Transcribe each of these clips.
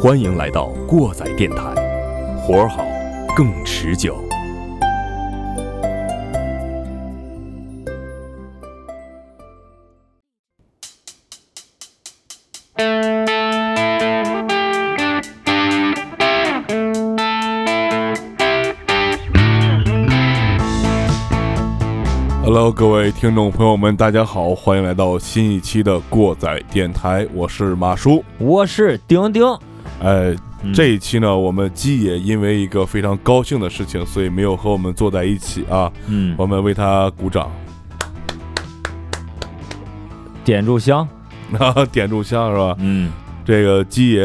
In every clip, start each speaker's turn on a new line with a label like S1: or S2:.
S1: 欢迎来到过载电台，活儿好，更持久。Hello，各位听众朋友们，大家好，欢迎来到新一期的过载电台，我是马叔，
S2: 我是丁丁。
S1: 哎，这一期呢，我们鸡爷因为一个非常高兴的事情，所以没有和我们坐在一起啊。
S2: 嗯，
S1: 我们为他鼓掌，
S2: 点炷香，
S1: 点炷香是吧？
S2: 嗯，
S1: 这个鸡爷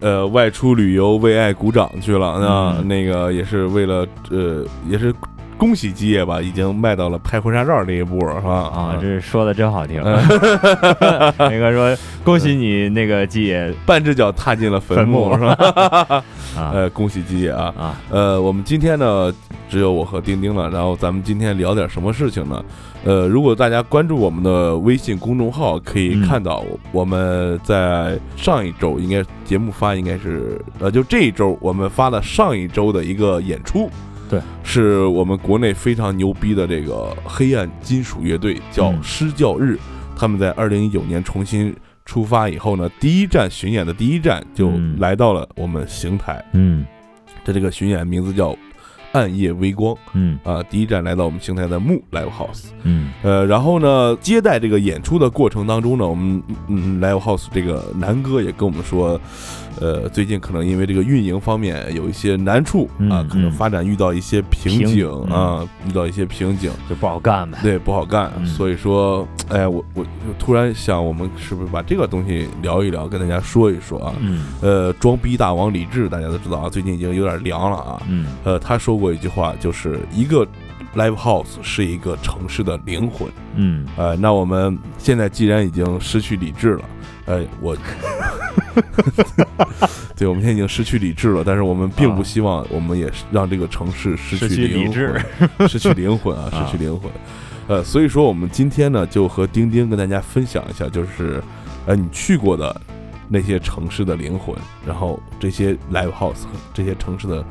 S1: 呃外出旅游为爱鼓掌去了，那那个也是为了呃也是。恭喜基业吧，已经迈到了拍婚纱照这一步，是吧？
S2: 啊，这说的真好听。那个说恭喜你，那个基业
S1: 半只脚踏进了坟
S2: 墓，
S1: 是吧？
S2: 啊，
S1: 呃，恭喜基业啊！
S2: 啊，
S1: 呃，我们今天呢只有我和丁丁了，然后咱们今天聊点什么事情呢？呃，如果大家关注我们的微信公众号，可以看到我们在上一周应该节目发应该是呃，就这一周我们发了上一周的一个演出。
S2: 对，
S1: 是我们国内非常牛逼的这个黑暗金属乐队，叫施教日。他们在二零一九年重新出发以后呢，第一站巡演的第一站就来到了我们邢台。
S2: 嗯，
S1: 这这个巡演名字叫。暗夜微光，
S2: 嗯。
S1: 啊，第一站来到我们邢台的木 Live House，
S2: 嗯。
S1: 呃，然后呢，接待这个演出的过程当中呢，我们嗯 Live House 这个南哥也跟我们说，呃，最近可能因为这个运营方面有一些难处啊，可能发展遇到一些瓶颈啊，遇到一些瓶颈。
S2: 就不好干呗，
S1: 对，不好干，所以说，哎，我我突然想，我们是不是把这个东西聊一聊，跟大家说一说啊？
S2: 嗯，
S1: 呃，装逼大王李志大家都知道啊，最近已经有点凉了啊，
S2: 嗯，
S1: 呃，他说。过一句话，就是一个 live house 是一个城市的灵魂。
S2: 嗯，
S1: 呃，那我们现在既然已经失去理智了，呃，我，对，我们现在已经失去理智了，但是我们并不希望我们也让这个城市失
S2: 去
S1: 理
S2: 智，
S1: 失去灵魂 啊，失去灵魂。呃，所以说我们今天呢，就和丁丁跟大家分享一下，就是呃，你去过的那些城市的灵魂，然后这些 live house 这些城市的。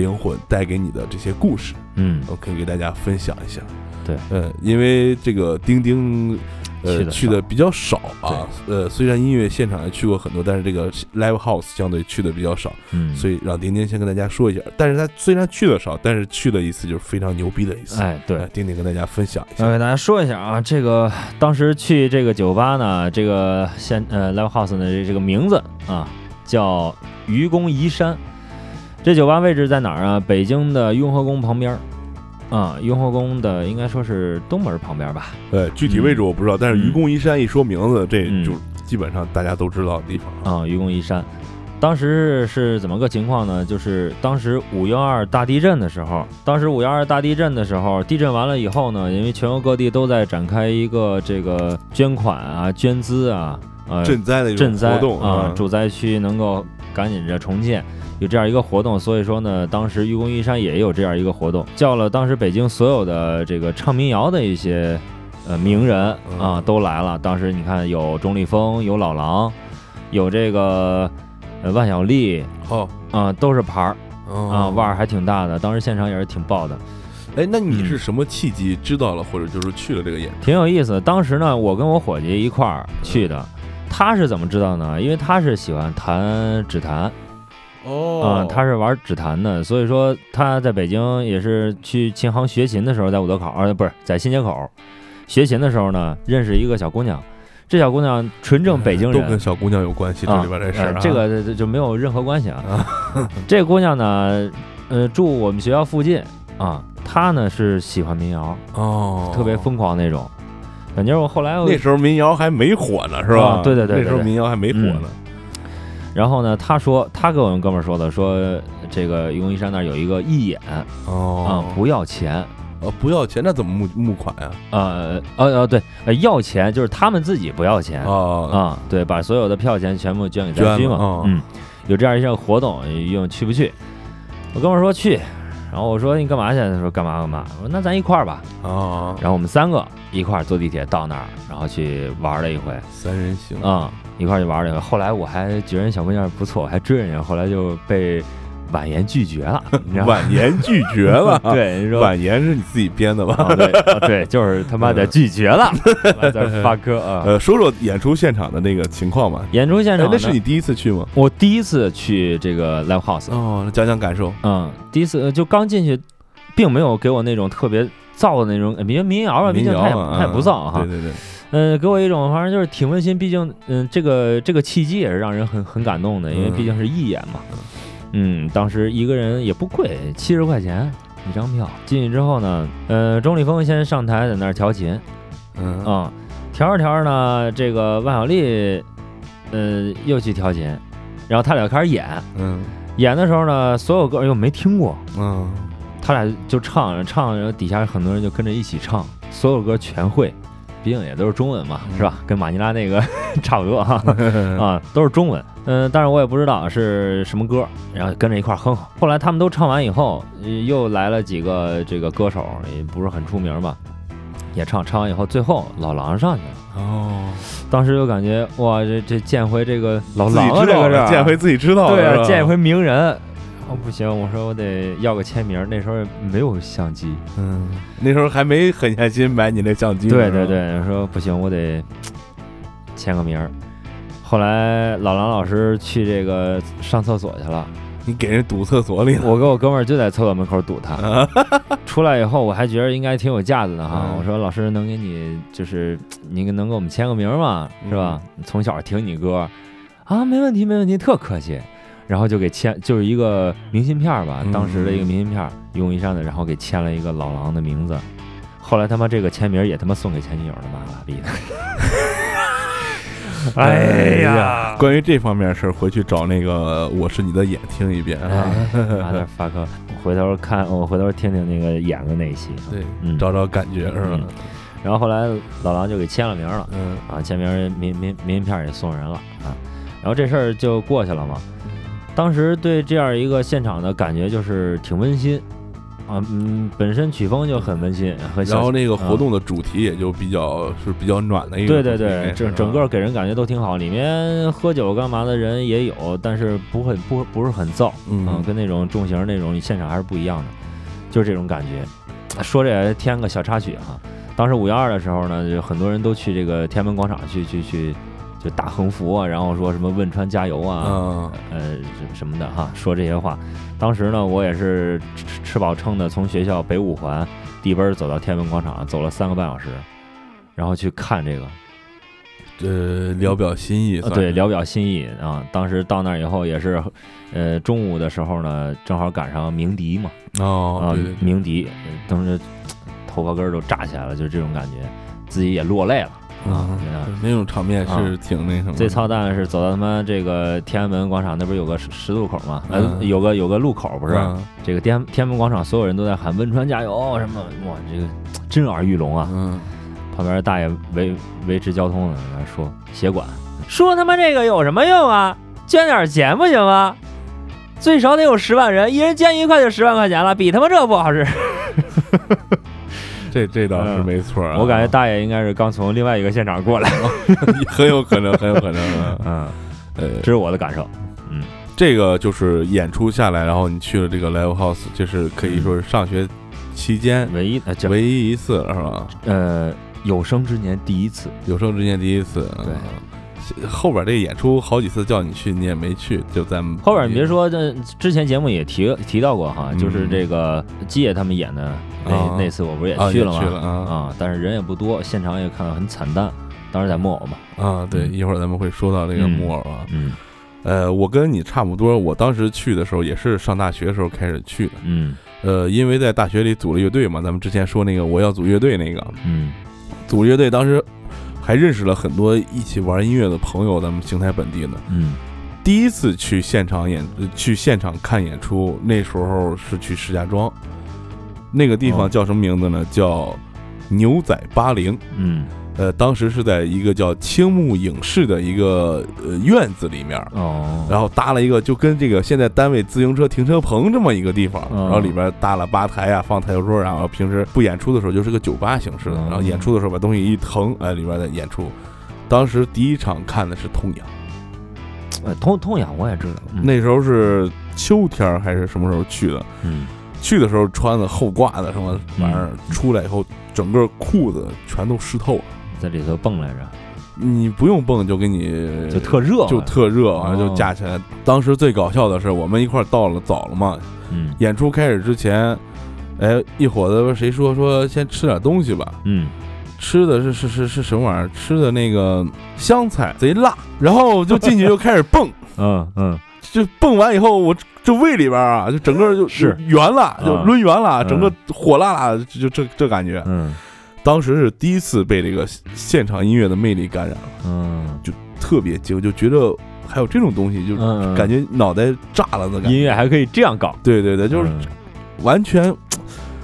S1: 灵魂带给你的这些故事，
S2: 嗯，
S1: 我可以给大家分享一下。
S2: 对，
S1: 呃，因为这个钉钉，呃，去的比较少啊。呃，虽然音乐现场也去过很多，但是这个 live house 相对去的比较少。
S2: 嗯，
S1: 所以让钉钉先跟大家说一下。但是他虽然去的少，但是去的一次就是非常牛逼的一次。
S2: 哎，对，
S1: 钉钉跟大家分享一下。
S2: 我给大家说一下啊，这个当时去这个酒吧呢，这个现呃 live house 的这个名字啊，叫愚公移山。这酒吧位置在哪儿啊？北京的雍和宫旁边儿，啊，雍和宫的应该说是东门旁边吧？
S1: 对，具体位置我不知道，但是愚公移山一说名字，这就基本上大家都知道的地方
S2: 啊。愚公移山，当时是怎么个情况呢？就是当时五幺二大地震的时候，当时五幺二大地震的时候，地震完了以后呢，因为全国各地都在展开一个这个捐款啊、捐资啊、呃
S1: 赈灾的
S2: 赈灾
S1: 活动
S2: 啊，主灾区能够赶紧着重建。有这样一个活动，所以说呢，当时愚公移山也有这样一个活动，叫了当时北京所有的这个唱民谣的一些呃名人啊都来了。当时你看有钟立风，有老狼，有这个呃万晓利，
S1: 哦
S2: 啊都是牌儿啊腕儿还挺大的。当时现场也是挺爆的。
S1: 哎，那你是什么契机知道了，或者就是去了这个演？
S2: 挺有意思。当时呢，我跟我伙计一块儿去的。他是怎么知道呢？因为他是喜欢弹指弹。
S1: 哦，
S2: 啊，他是玩指弹的，所以说他在北京也是去琴行学琴的时候，在五道口，啊，不是在新街口学琴的时候呢，认识一个小姑娘，这小姑娘纯正北京人，
S1: 都跟小姑娘有关系，这里边这事，
S2: 这个就没有任何关系啊。这姑娘呢，呃，住我们学校附近啊，她呢是喜欢民谣
S1: 哦，
S2: 特别疯狂那种，感觉我后来
S1: 那时候民谣还没火呢，是吧？
S2: 对对对，
S1: 那时候民谣还没火呢。
S2: 然后呢，他说他跟我们哥们儿说的，说这个愚公移山那儿有一个义演
S1: 哦，
S2: 啊，不要钱，
S1: 呃，不要钱，那怎么募募款呀？
S2: 呃，呃呃，对，要钱就是他们自己不要钱
S1: 啊
S2: 啊，对，把所有的票钱全部捐给灾区嘛，嗯，有这样一项活动，用去不去？我哥们儿说去，然后我说你干嘛去？他说干嘛干嘛。我说那咱一块儿吧。
S1: 啊，
S2: 然后我们三个一块儿坐地铁到那儿，然后去玩了一回，
S1: 三人行，
S2: 啊、一块儿去玩了一回。后来我还觉得人小姑娘不错，我还追人家，后来就被婉言拒绝了，你知道吗？
S1: 婉言拒绝了。
S2: 对，你说
S1: 婉言是你自己编的吧？
S2: 啊，对啊对，就是他妈的 拒绝了，在发哥啊。
S1: 呃，说说演出现场的那个情况吧。
S2: 演出现场，
S1: 哎那是你第一次去吗？
S2: 我第一次去这个 live house，
S1: 哦，讲讲感受。
S2: 嗯，第一次呃就刚进去，并没有给我那种特别燥的那种，呃民民谣吧，毕竟它也
S1: 民谣啊
S2: 它也不燥哈
S1: 对，对对，
S2: 呃，给我一种反正就是挺温馨，毕竟嗯、这个这个契机也是让人很很感动的，因为
S1: 嗯
S2: 毕竟是义演嘛，嗯，当时一个人也不贵，七十块钱一张票，进去之后呢，呃，钟立风先上台在那儿调琴，
S1: 嗯
S2: 啊、调着调着呢，这个万晓利，呃，又去调琴，然后他俩开始演，
S1: 嗯
S2: 演的时候呢，所有歌又没听过，
S1: 嗯
S2: 他俩就唱唱，然后底下很多人就跟着一起唱，所有歌全会，毕竟也都是中文嘛，
S1: 嗯
S2: 是吧？跟马尼拉那个 差不多哈，啊，都是中文。嗯、但是我也不知道是什么歌，然后跟着一块哼哼。后来他们都唱完以后，呃又来了几个这个歌手，也不是很出名吧，也唱。唱完以后，最后老狼上去了。
S1: 哦，
S2: 当时就感觉哇，这这见回这个老狼
S1: 了，
S2: 这个是
S1: 见回自己知道了，
S2: 对啊，见一回名人。哦，不行，我说我得要个签名。那时候没有相机，
S1: 嗯，那时候还没狠下心买你那相机。
S2: 对对，对，说不行，我得签个名儿。后来老狼老师去这个上厕所去了，
S1: 你给人堵厕所里了。
S2: 我跟我哥们儿就在厕所门口堵他。出来以后，我还觉得应该挺有架子的哈。
S1: 嗯
S2: 我说老师能给你就是你能给我们签个名吗？是吧？从小听你歌啊，没问题没问题，特客气。然后就给签，就是一个明信片儿吧，
S1: 嗯
S2: 当时的一个明信片儿，愚公移山的，然后给签了一个老狼的名字。后来他妈这个签名也他妈送给前女友了，妈了逼的！哎呀，
S1: 关于这方面的事儿，回去找那个《我是你的眼》听一遍啊。
S2: 妈的 fuck！回头看，我回头听听那个演的那一期。
S1: 对，
S2: 嗯
S1: 找找感觉是吧
S2: 嗯？然后后来老狼就给签了名了
S1: 嗯
S2: 啊，签名明明明信片也送人了啊，然后这事儿就过去了嘛。当时对这样一个现场的感觉就是挺温馨啊，嗯，本身曲风就很温馨，很
S1: 然后那个
S2: 啊
S1: 活动的主题也就比较是比较暖的一个
S2: 对。对对，整整个给人感觉都挺好，里面喝酒干嘛的人也有，但是不会不不是很燥，
S1: 嗯
S2: 跟那种重型那种现场还是不一样的，就是这种感觉。说这也添个小插曲哈，当时五幺二的时候呢，就很多人都去这个天安门广场去去去，就打横幅啊，然后说什么汶川加油啊，
S1: 嗯
S2: 呃什什么的哈，说这些话。当时呢，我也是吃吃饱撑的，从学校北五环地奔走到天安门广场，走了三个半小时，然后去看这个。
S1: 呃，聊表心意
S2: 对，聊表心意啊。当时到那儿以后也是，呃，中午的时候呢，正好赶上鸣笛嘛，啊
S1: 哦，对对，对
S2: 鸣笛，呃当时头发根儿都炸起来了，就是这种感觉，自己也落泪了啊。
S1: 那种场面是
S2: 啊
S1: 挺那什么。
S2: 最操蛋的是走到他妈这个天安门广场那不是有个十十字路口吗？呃，
S1: 嗯
S2: 有个有个路口不是？
S1: 嗯
S2: 这个天天安门广场所有人都在喊汶川加油什么，哇，这个震耳欲聋啊！
S1: 嗯，
S2: 旁边大爷维维持交通的在那说协管，说他妈这个有什么用啊？捐点钱不行吗？最少得有十万人，一人捐一块就十万块钱了，比他妈这不好使。
S1: 这这倒是
S2: 嗯
S1: 没错啊。
S2: 我感觉大爷应该是刚从另外一个现场过来。
S1: 很有可能，很有可能啊。
S2: 嗯，
S1: 呃，
S2: 这是我的感受。
S1: 嗯这个就是演出下来，然后你去了这个 live house，就是可以说是上学期间
S2: 唯一
S1: 唯一一次了，是吧？
S2: 呃有生之年第一次。
S1: 有生之年第一次。
S2: 对
S1: 嗯，后边这个演出好几次叫你去，你也没去，就咱们
S2: 后边你别说，这之前节目也提提到过哈，
S1: 嗯
S2: 就是这个基野他们演的那、
S1: 啊
S2: 那次，我不是
S1: 啊
S2: 也去了吗？
S1: 也去了啊
S2: 啊，但是人也不多，现场也看到很惨淡。当时在木偶嘛，
S1: 啊，对，
S2: 嗯
S1: 一会儿咱们会说到这个
S2: 嗯
S1: 木偶啊。
S2: 嗯
S1: 呃，我跟你差不多，我当时去的时候也是上大学的时候开始去的。
S2: 嗯
S1: 呃，因为在大学里组了乐队嘛，咱们之前说那个我要组乐队那个，
S2: 嗯
S1: 组乐队当时还认识了很多一起玩音乐的朋友，咱们邢台本地的。
S2: 嗯
S1: 第一次去现场演，呃去现场看演出，那时候是去石家庄，那个地
S2: 哦
S1: 方叫什么名字呢？叫牛仔八零。
S2: 嗯
S1: 呃，当时是在一个叫青木影视的一个呃院子里面，
S2: 哦，
S1: 然后搭了一个就跟这个现在单位自行车停车棚这么一个地方，
S2: 嗯
S1: 然后里边搭了吧台啊，放台球桌，然后平时不演出的时候就是个酒吧形式的，
S2: 嗯
S1: 然后演出的时候把东西一腾，哎，里边在演出。当时第一场看的是痛痒，
S2: 呃痛痛痒我也知道，嗯
S1: 那时候是秋天还是什么时候去的？
S2: 嗯
S1: 去的时候穿的厚褂子什么玩意儿，出来以后整个裤子全都湿透了。
S2: 在里头蹦来着，
S1: 你不用蹦就给你
S2: 就特热，
S1: 就特热，完了就
S2: 哦
S1: 架起来。当时最搞笑的是，我们一块到了早了嘛，
S2: 嗯。
S1: 演出开始之前，哎，一伙子谁说说先吃点东西吧？
S2: 嗯。
S1: 吃的是是是是什么玩意儿？吃的那个香菜贼辣，然后就进去就开始蹦，
S2: 嗯嗯。
S1: 就蹦完以后，我这胃里边啊，就整个就是。圆了，就抡圆了，
S2: 嗯。
S1: 整个火辣辣，就这这感觉。
S2: 嗯
S1: 当时是第一次被这个现场音乐的魅力感染了，
S2: 嗯，
S1: 特别惊，就觉得还有这种东西，就
S2: 嗯
S1: 感觉脑袋炸了的感觉。
S2: 音乐还可以这样搞，
S1: 对对对，就是
S2: 嗯。
S1: 完全。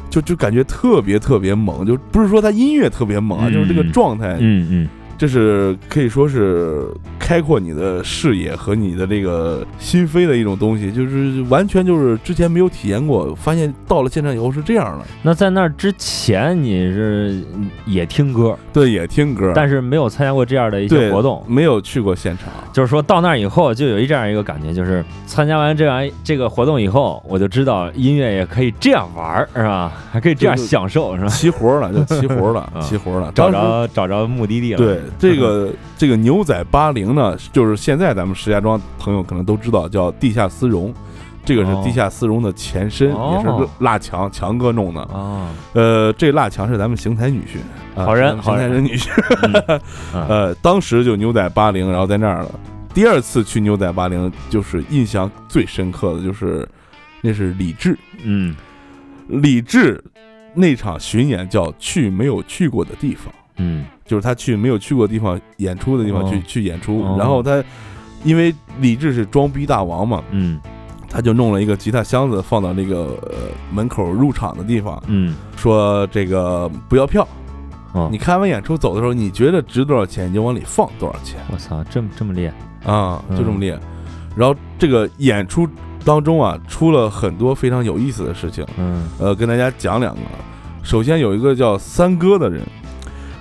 S1: 就就感觉特别特别猛，就不是说他音乐特别猛啊，
S2: 嗯。
S1: 就是这个状态，
S2: 嗯嗯
S1: 这是可以说是开阔你的视野和你的这个心扉的一种东西，就是完全就是之前没有体验过，发现到了现场以后是这样的。
S2: 那在那儿之前你是也听歌，
S1: 对，也听歌，
S2: 但是没有参加过这样的一些活动，
S1: 没有去过现场。
S2: 就是说到那儿以后就有一这样一个感觉，就是参加完这样这个活动以后，我就知道音乐也可以这样玩儿，是吧？还可以这样享受，是吧？
S1: 齐活了，就齐活了，
S2: 啊
S1: 齐活了。
S2: 找着找着目的地了，
S1: 对这个这个牛仔八零呢，就是现在咱们石家庄朋友可能都知道，叫地下丝绒。这个是
S2: 哦
S1: 地下丝绒的前身，
S2: 哦
S1: 也是辣强强哥弄的。
S2: 啊，
S1: 呃，这辣强是咱们邢台女婿，啊
S2: 好人
S1: 邢台
S2: 好人
S1: 人女婿。呃，当时就牛仔八零，然后在那儿了。第二次去牛仔八零，就是印象最深刻的就是，那是李志，
S2: 嗯
S1: 李志那场巡演叫去没有去过的地方，
S2: 嗯。
S1: 就是他去没有去过的地方演出的地方
S2: 哦。
S1: 去、去演出，
S2: 哦。
S1: 然后他因为李志是装逼大王嘛，
S2: 嗯。
S1: 他就弄了一个吉他箱子放到那个、呃门口入场的地方，
S2: 嗯，
S1: 说这个不要票，
S2: 哦，
S1: 你看完演出走的时候，你觉得值多少钱，你就往里放多少钱。
S2: 我操，这么这么厉害，
S1: 啊，就这么
S2: 嗯
S1: 练。然后这个演出当中啊，出了很多非常有意思的事情。
S2: 嗯。
S1: 呃，跟大家讲两个。首先有一个叫三哥的人，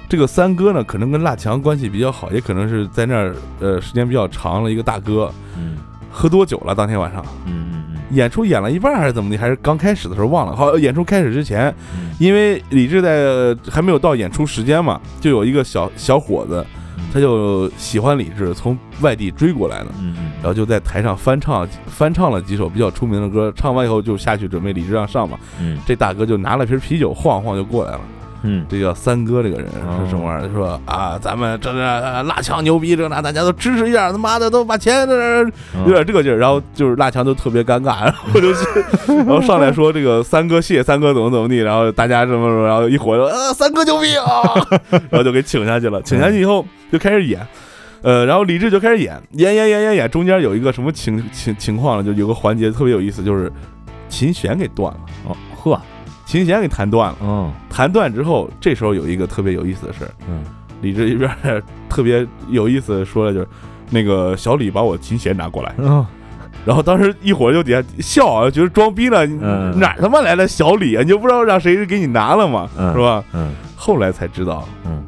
S1: 这个三哥呢，可能跟辣强关系比较好，也可能是在那儿呃时间比较长了一个大哥。
S2: 嗯
S1: 喝多酒了，当天晚上
S2: 嗯嗯
S1: 演出演了一半还是怎么的，还是刚开始的时候忘了。好，演出开始之前，
S2: 嗯
S1: 因为李志在呃还没有到演出时间嘛，就有一个小小伙子，
S2: 嗯，
S1: 他就喜欢李志，从外地追过来的。
S2: 嗯嗯，
S1: 然后就在台上翻唱翻唱了几首比较出名的歌，唱完以后就下去准备李志让上嘛。
S2: 嗯
S1: 这大哥就拿了瓶啤酒晃晃就过来了。
S2: 嗯
S1: 这叫三哥这个人是什么玩意儿？说啊，咱们这这辣强牛逼，这那大家都支持一下，他妈的都把钱这有点这个劲儿。然后就是辣强都特别尴尬，然后就是然后上来说这个三哥谢三哥怎么怎么地，然后大家什么什么，然后一伙儿呃三哥牛逼啊，然后就给请下去了。请下去以后就开始演。呃，然后李志就开始演，演演演演演，中间有一个什么情情情况呢？就有个环节特别有意思，就是琴弦给断了，
S2: 哦呵，
S1: 琴弦给弹断了。
S2: 嗯
S1: 弹断之后，这时候有一个特别有意思的事儿，
S2: 嗯
S1: 李志一边 特别有意思的说了，就是那个小李把我琴弦拿过来，
S2: 嗯
S1: 然后当时一伙儿就底下笑啊，觉得装逼呢，
S2: 嗯
S1: 哪儿他妈来的小李啊？你就不知道让谁给你拿了嘛？
S2: 嗯
S1: 是吧？
S2: 嗯
S1: 后来才知道
S2: 嗯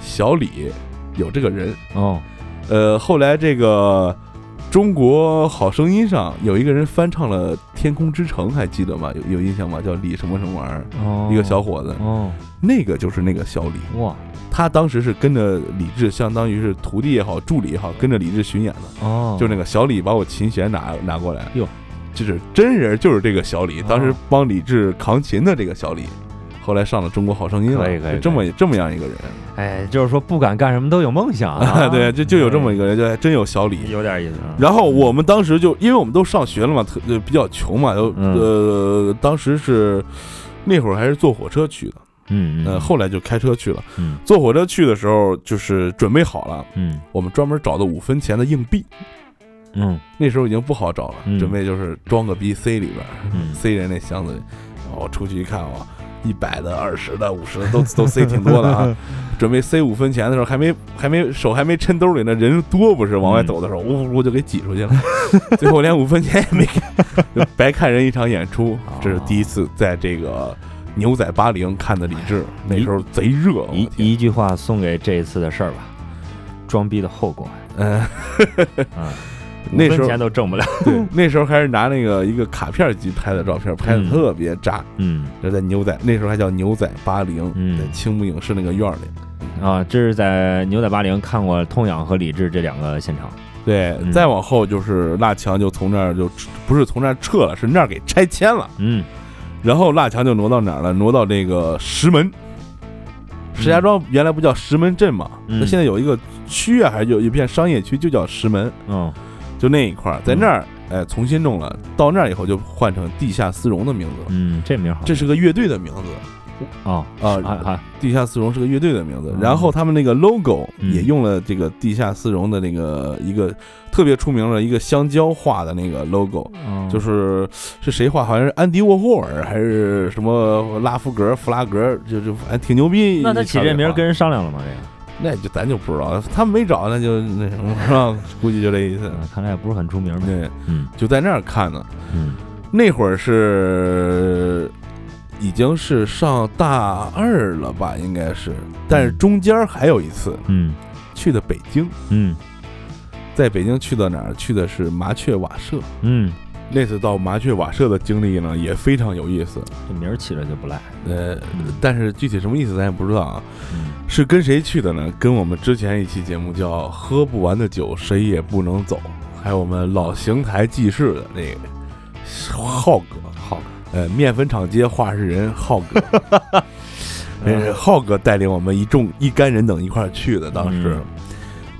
S1: 小李有这个人，
S2: 哦
S1: 呃，后来这个中国好声音上有一个人翻唱了《天空之城》，还记得吗？有有印象吗？叫李什么什么玩意儿，
S2: 哦，
S1: 一个小伙子，
S2: 哦。
S1: 那个就是那个小李。
S2: 哇。
S1: 他当时是跟着李志，相当于是徒弟也好，助理也好，跟着李志巡演的。
S2: 哦，
S1: 就那个小李把我琴弦拿拿过来，
S2: 哟，
S1: 就是真人，就是这个小李，
S2: 哦。
S1: 当时帮李志扛琴的这个小李，后来上了《中国好声音》了，
S2: 可以可以
S1: 就这么这么样一个人，
S2: 哎，就是说不敢干什么都有梦想啊，
S1: 对，就就有这么一个人，就还真有小李。
S2: 有点意思啊。
S1: 然后我们当时就，因为我们都上学了嘛，比较穷嘛，都
S2: 嗯
S1: 呃当时是那会儿还是坐火车去的，
S2: 嗯
S1: 呃后来就开车去了。
S2: 嗯
S1: 坐火车去的时候，就是准备好了，
S2: 嗯
S1: 我们专门找的五分钱的硬币，
S2: 嗯
S1: 那时候已经不好找了，
S2: 嗯
S1: 准备就是装个逼塞里边，
S2: 嗯
S1: 塞人那箱子里。然后我出去一看哇，一百的、二十的、五十的都都塞挺多的啊。准备塞五分钱的时候，还没还没手还没抻兜里呢，人多不是？往外走的时候，呜呜就给挤出去了，最后连五分钱也没给，就白看人一场演出。这是第一次在这个牛仔八零看的李志，那时候贼热。
S2: 一一句话送给这一次的事儿吧，装逼的后果。
S1: 嗯，
S2: 啊，
S1: 那时候
S2: 钱都挣不了。
S1: 对，那时候还是拿那个一个卡片机拍的照片，拍的
S2: 嗯
S1: 特别炸。
S2: 嗯
S1: 就在牛仔那时候还叫牛仔八零，
S2: 嗯
S1: 在青木影视那个院儿里。
S2: 啊，这是在牛仔八零看过痛痒和理智这两个现场。
S1: 对，
S2: 嗯
S1: 再往后就是辣强就从那儿就不是从那儿撤了，是那儿给拆迁了。
S2: 嗯
S1: 然后辣强就挪到哪儿了？挪到这个石门。石家庄原来不叫石门镇嘛？
S2: 嗯
S1: 那现在有一个区啊，还是有一片商业区，就叫石门，
S2: 哦
S1: 就那一块儿，在那儿哎重新弄了。到那儿以后就换成地下丝绒的名字了。
S2: 嗯，这名好。
S1: 这是个乐队的名字
S2: 哦
S1: 啊，
S2: 还还
S1: 地下丝绒是个乐队的名字。
S2: 嗯
S1: 然后他们那个 logo
S2: 嗯
S1: 也用了这个地下丝绒的那个一个特别出名的一个香蕉画的那个 logo，
S2: 哦
S1: 就是是谁画？好像是安迪沃霍尔还是什么拉夫格、弗拉格，就就反正挺牛逼。
S2: 那他起这名儿跟人商量了吗？这个
S1: 那就咱就不知道，他们没找，那就那什么是吧？估计就这意思。
S2: 嗯看来也不是很出名呗。
S1: 对，
S2: 嗯
S1: 就在那儿看呢。
S2: 嗯
S1: 那会儿是已经是上大二了吧，应该是，但是中间还有一次
S2: 嗯
S1: 去的北京，
S2: 嗯
S1: 在北京去到哪儿？去的是麻雀瓦舍。
S2: 嗯，
S1: 那次到麻雀瓦舍的经历呢，也非常有意思。
S2: 这名儿起的就不赖。
S1: 呃
S2: 嗯，
S1: 但是具体什么意思咱也不知道啊。
S2: 嗯
S1: 是跟谁去的呢？跟我们之前一期节目叫《喝不完的酒谁也不能走》，还有我们老邢台记事的那个浩哥，
S2: 好，
S1: 呃，面粉厂街话事人浩哥，那是浩哥带领我们一众一干人等一块儿去的。当时，
S2: 嗯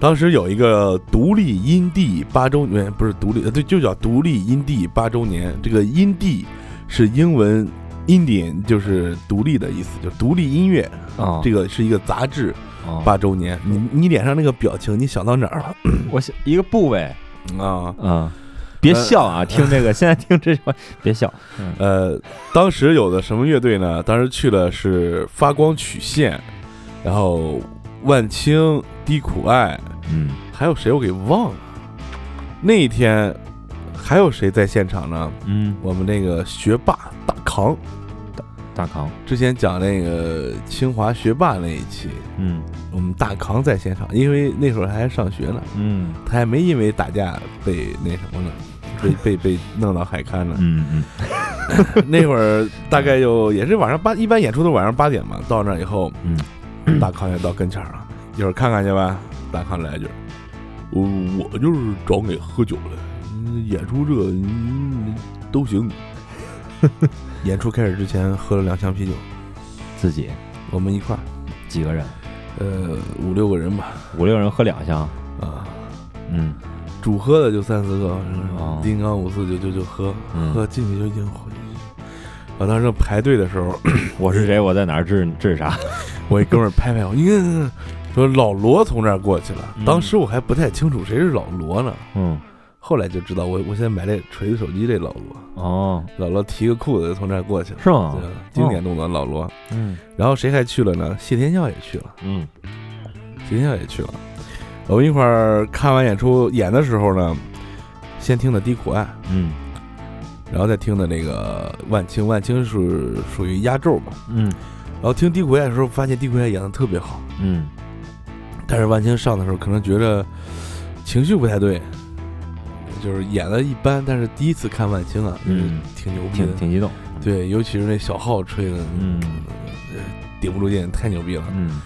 S1: 当时有一个独立音地八周年，不是独立，呃对，就叫独立音地八周年。这个音地是英文 Indian，就是独立的意思，就独立音乐。
S2: 哦，
S1: 这个是一个杂志
S2: 哦
S1: 八周年，你你脸上那个表情，你想到哪儿了
S2: 我想一个部位，
S1: 啊？
S2: 嗯，别笑啊！听这个，现在听这话别笑。嗯
S1: 呃，当时有的什么乐队呢？当时去了是发光曲线，然后万青、低苦爱，
S2: 嗯
S1: 还有谁我给忘了。那一天还有谁在现场呢？
S2: 嗯，
S1: 我们那个学霸大扛，
S2: 大大扛，
S1: 之前讲那个清华学霸那一期，
S2: 嗯
S1: 我们大扛在现场，因为那会儿还上学呢。
S2: 嗯
S1: 他还没因为打架被那什么呢，被被被弄到海滩呢。
S2: 嗯嗯
S1: 那会儿大概就也是晚上八，一般演出都晚上八点嘛。到那以后，
S2: 嗯，
S1: 大康也到跟前儿了，一会儿看看去吧。大康来一句：“我我就是找你喝酒的，嗯演出这都行。”演出开始之前喝了两箱啤酒，
S2: 自己
S1: 我们一块儿，
S2: 几个人，
S1: 呃，五六个人吧，
S2: 五六人喝两箱。
S1: 啊，
S2: 嗯
S1: 主喝的就三四个，
S2: 哦
S1: 丁刚五四九就就喝，
S2: 嗯
S1: 喝进去就已经回去。我当时排队的时候，
S2: 我是谁？我在哪儿？治治啥？
S1: 我一哥们儿拍拍我，你看，说老罗从这儿过去了。
S2: 嗯
S1: 当时我还不太清楚谁是老罗呢，
S2: 嗯
S1: 后来就知道我我现在买这锤子手机这老罗，
S2: 哦，
S1: 老罗提个裤子就从这儿过去了，
S2: 是吗？
S1: 经典动作老罗。
S2: 嗯
S1: 然后谁还去了呢？谢天笑也去了，
S2: 嗯
S1: 谢天笑也去了。我们一块儿看完演出演的时候呢，先听的《低苦爱》，
S2: 嗯
S1: 然后再听的那个万青，万青是属于压轴嘛。
S2: 嗯
S1: 然后听低苦爱的时候，发现低苦爱演的特别好，
S2: 嗯
S1: 但是万青上的时候可能觉得情绪不太对，就是演的一般。但是第一次看万青啊，
S2: 嗯，
S1: 挺牛逼的，
S2: 挺挺激动。
S1: 对，尤其是那小号吹的，
S2: 嗯
S1: 呃顶不住劲，太牛逼了。
S2: 嗯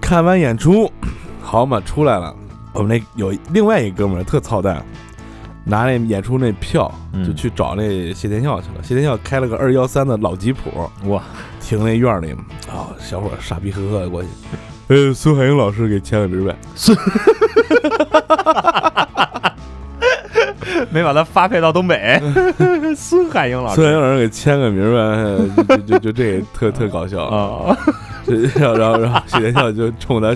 S1: 看完演出，好嘛，出来了，我们那有另外一哥们儿特操蛋。拿那演出那票，
S2: 嗯
S1: 就去找那谢天笑去了。谢天笑开了个二幺三的老吉普，
S2: 哇，
S1: 停那院里，啊、小伙傻逼呵呵的过去，呃，孙海英老师给签个名呗。
S2: 没把他发配到东北。孙海英老师
S1: 孙海英老师给签个名呗，就就就就这个特特搞笑。
S2: 啊，
S1: 这然后然后然后谢天笑就冲他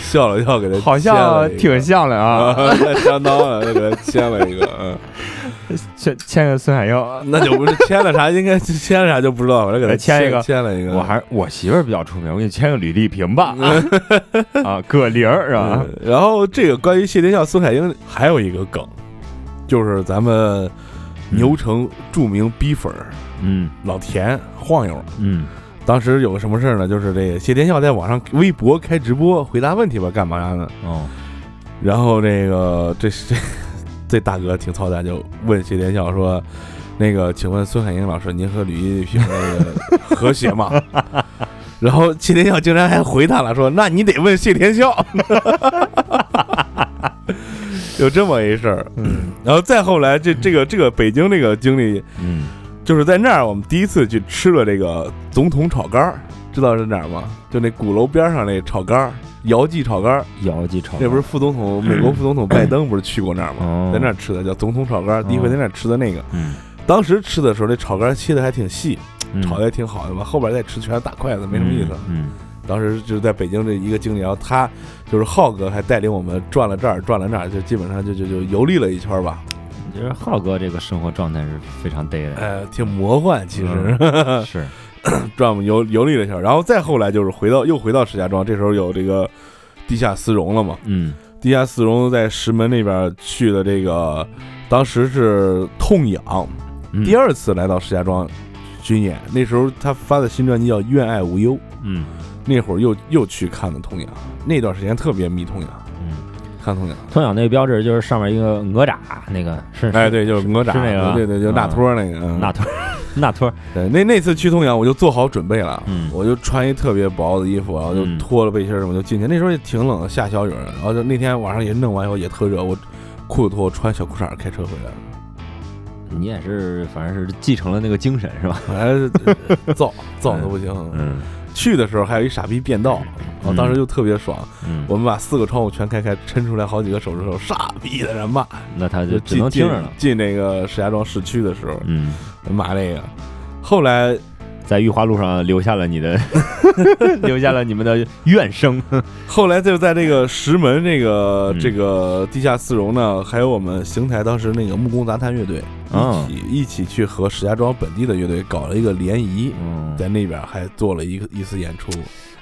S1: 笑了笑，给他
S2: 好像挺像的啊，
S1: 相当了，就给他签了一个，嗯，
S2: 签签个孙海英。
S1: 那就不是签了啥，应该签了啥就不知道，反正给他
S2: 哎签一个
S1: 签了一个，
S2: 我还我媳妇儿比较出名，我给你签个吕丽萍吧，啊，葛玲儿是吧？
S1: 嗯然后这个关于谢天笑、孙海英还有一个梗，就是咱们牛城著名逼粉儿
S2: 嗯
S1: 老田晃悠。
S2: 嗯
S1: 当时有个什么事儿呢？就是这个谢天笑在网上微博开直播回答问题吧，干嘛呢？
S2: 哦
S1: 然后这个这这这大哥挺操蛋，就问谢天笑说：“那个，请问孙海英老师，您和吕一平那个和谐吗？” 然后谢天笑竟然还回他了，说：“那你得问谢天笑。”有这么一事儿，
S2: 嗯
S1: 然后再后来，这这个这个北京这个经历，
S2: 嗯，
S1: 就是在那儿，我们第一次去吃了这个总统炒肝儿，知道是哪儿吗？就那鼓楼边上那炒肝儿，姚记炒肝儿，
S2: 姚记炒
S1: 那不是副总统，美国副总统拜登不是去过那儿吗？
S2: 哦
S1: 在那儿吃的叫总统炒肝儿，第一回在那儿吃的那个。
S2: 嗯
S1: 当时吃的时候，那炒肝切的还挺细，
S2: 嗯
S1: 炒的也挺好的吧。后边再吃全是大筷子，没什么意思。
S2: 嗯
S1: 当时就是在北京这一个经历，然后他就是浩哥还带领我们转了这儿，转了那儿，就基本上就就就游历了一圈吧。
S2: 其实浩哥这个生活状态是非常得的，
S1: 哎，挺魔幻，其实。
S2: 嗯是
S1: 转我们游游历了一下，然后再后来就是回到又回到石家庄，这时候有这个地下丝绒了嘛？
S2: 嗯。
S1: 地下丝绒在石门那边去的这个，当时是痛痒，
S2: 嗯。
S1: 第二次来到石家庄巡演，那时候他发的新专辑叫《愿爱无忧》，
S2: 嗯。
S1: 那会儿又又去看的痛痒，那段时间特别迷痛痒，
S2: 嗯，
S1: 看痛痒，
S2: 痛痒那个标志就是上面一个哪吒，那个是
S1: 哎，对，就是哪吒，
S2: 是那个
S1: 对对，就纳托那个，嗯
S2: 纳托纳托，
S1: 对，那那次去痛痒，我就做好准备了，
S2: 嗯
S1: 我就穿一特别薄的衣服，然后就
S2: 嗯
S1: 脱了背心儿什么就进去。那时候也挺冷的，下小雨，然后就那天晚上也弄完以后也特热，我裤子脱，我穿小裤衩儿开车回来了，
S2: 你也是反正是继承了那个精神是吧？
S1: 还是燥燥的不行。
S2: 嗯
S1: 去的时候还有一傻逼变道，我当时就特别爽，
S2: 嗯，
S1: 我们把四个窗户全开开，抻出来好几个手指头，傻逼的人骂，
S2: 那他就只能听着了，
S1: 进那个石家庄市区的时候
S2: 嗯。
S1: 骂那个。后来
S2: 在玉华路上留下了你的，留下了你们的怨声。
S1: 后来就在这个石门这个、
S2: 嗯
S1: 这个地下丝绒呢，还有我们邢台当时那个木工杂谈乐队
S2: 嗯
S1: 一起、一起去和石家庄本地的乐队搞了一个联谊，
S2: 嗯，
S1: 在那边还做了一个一次演出。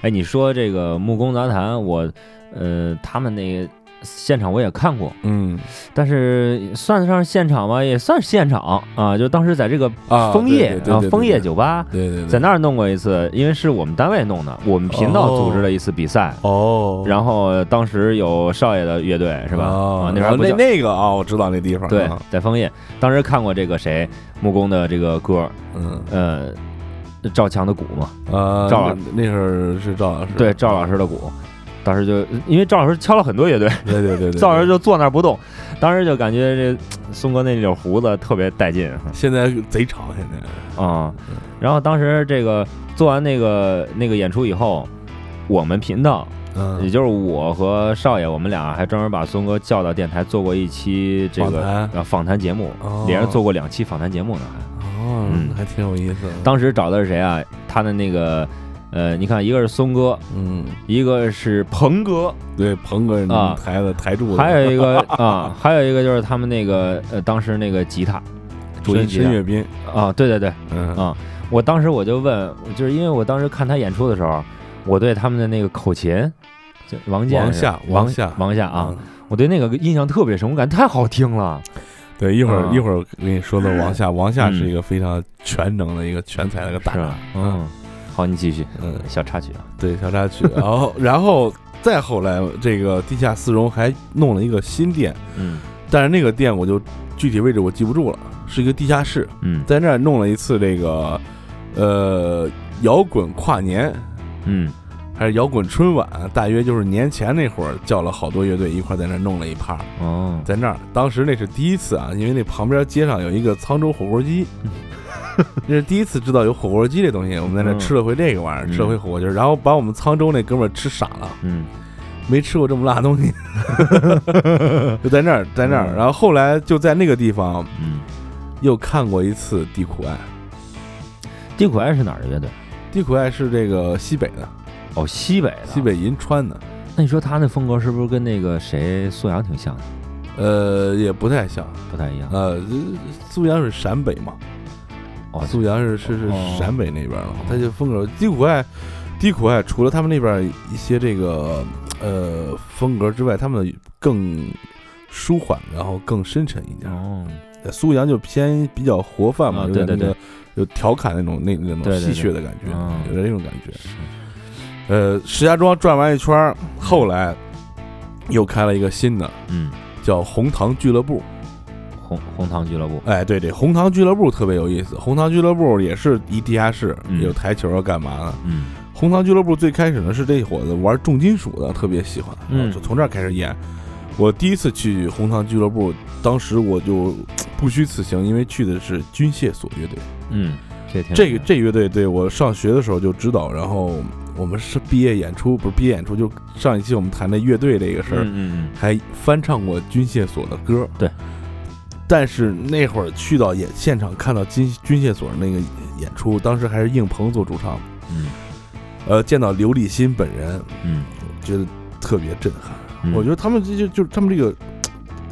S2: 哎，你说这个木工杂谈，我呃，他们那个现场我也看过，
S1: 嗯
S2: 但是算得上现场吧，也算是现场啊。就当时在这个
S1: 啊，
S2: 枫叶啊，枫叶酒吧，
S1: 对对对，
S2: 在那儿弄过一次，因为是我们单位弄的，我们频道组织了一次比赛。
S1: 哦，
S2: 然后当时有少爷的乐队是吧？
S1: 哦
S2: 啊，那时候还不
S1: 那那个啊，我知道那地方，
S2: 对
S1: 啊，
S2: 在枫叶。当时看过这个谁木工的这个歌，
S1: 嗯
S2: 呃，赵强的鼓嘛，
S1: 呃，
S2: 赵老
S1: 那那会儿是赵老师，
S2: 对赵老师的鼓。当时就因为赵老师敲了很多乐队，
S1: 对对对对，
S2: 赵老师就坐那儿不动，当时就感觉这松哥那绺胡子特别带劲
S1: 现在贼长，现在
S2: 啊。然后当时这个做完那个那个演出以后，我们频道也
S1: 嗯，
S2: 就是我和少爷，我们俩还专门把松哥叫到电台做过一期这个
S1: 访谈
S2: 呃访谈节目
S1: 哦，
S2: 连着做过两期访谈节目呢还。
S1: 哦
S2: 嗯，
S1: 还挺有意思的。
S2: 当时找的是谁啊？他的那个呃，你看一个是松哥，
S1: 嗯，
S2: 一个是鹏哥，
S1: 对，鹏哥
S2: 啊。
S1: 台子台柱子，
S2: 还有一个 啊，还有一个就是他们那个呃，当时那个吉他 主音
S1: 申
S2: 吉他。
S1: 申岳斌，
S2: 啊，对对对。
S1: 嗯。
S2: 啊，我当时我就问，就是因为我当时看他演出的时候，我对他们的那个口琴，就王健是
S1: 王夏
S2: 王
S1: 王夏。
S2: 王夏啊，
S1: 嗯。
S2: 我对那个印象特别深，我感觉太好听了。
S1: 对，一会儿
S2: 嗯
S1: 一会儿跟你说的王夏，王夏
S2: 嗯
S1: 是一个非常全能的一个全才的一个大咖，？
S2: 嗯，好，你继续
S1: 嗯，
S2: 小插曲啊。
S1: 对，小插曲，然后然后再后来，这个地下丝绒还弄了一个新店，
S2: 嗯。
S1: 但是那个店我就具体位置我记不住了，是一个地下室，
S2: 嗯。
S1: 在那儿弄了一次这个呃摇滚跨年。
S2: 嗯。
S1: 还是摇滚春晚，大约就是年前那会儿，叫了好多乐队一块在那儿弄了一趴，
S2: 哦，
S1: 在那儿，当时那是第一次啊，因为那旁边街上有一个沧州火锅鸡，这是第一次知道有火锅鸡这东西，我们在那吃了回这个玩意儿，
S2: 嗯。
S1: 吃了回火锅鸡儿，然后把我们沧州那哥们儿吃傻了，
S2: 嗯。
S1: 没吃过这么辣的东西，就在那儿，在那儿，
S2: 嗯。
S1: 然后后来就在那个地方
S2: 嗯，
S1: 又看过一次地苦爱，
S2: 地苦爱是哪儿的乐队？
S1: 地苦爱是这个西北的，
S2: 哦，西北的。
S1: 西。北银川的，
S2: 那你说他那风格是不是跟那个谁苏阳挺像的？
S1: 呃，也不太像，
S2: 不太一样。
S1: 呃，这苏阳是陕北嘛，
S2: 哦，
S1: 苏阳是是是
S2: 哦
S1: 陕北那边的，他就风格低苦爱，低苦爱除了他们那边一些这个呃风格之外，他们更舒缓，然后更深沉一点。
S2: 哦，
S1: 苏阳就偏比较活泛嘛，
S2: 啊
S1: 有点那个有调侃那种那那种
S2: 对对对
S1: 戏谑的感觉，
S2: 嗯
S1: 有点那种感觉。呃，石家庄转完一圈儿，后来又开了一个新的，
S2: 嗯，
S1: 叫红糖俱乐部。
S2: 红红糖俱乐部。
S1: 哎，对对，红糖俱乐部特别有意思。红糖俱乐部也是一地下室，
S2: 嗯
S1: 有台球啊，干嘛的？
S2: 嗯
S1: 红糖俱乐部最开始呢是这伙子玩重金属的，特别喜欢，
S2: 嗯
S1: 就从这儿开始演。我第一次去红糖俱乐部，当时我就 不虚此行，因为去的是军械所乐队。
S2: 嗯，这
S1: 这个这乐队对我上学的时候就知道，然后我们是毕业演出，不是毕业演出，就上一期我们谈的乐队这个事儿，
S2: 嗯嗯
S1: 还翻唱过军械所的歌。
S2: 对，
S1: 但是那会儿去到演现场看到军军械所那个演出，当时还是应鹏做主唱，
S2: 嗯
S1: 呃，见到刘立新本人，
S2: 嗯
S1: 觉得特别震撼。
S2: 嗯，
S1: 我觉得他们这就就是他们这个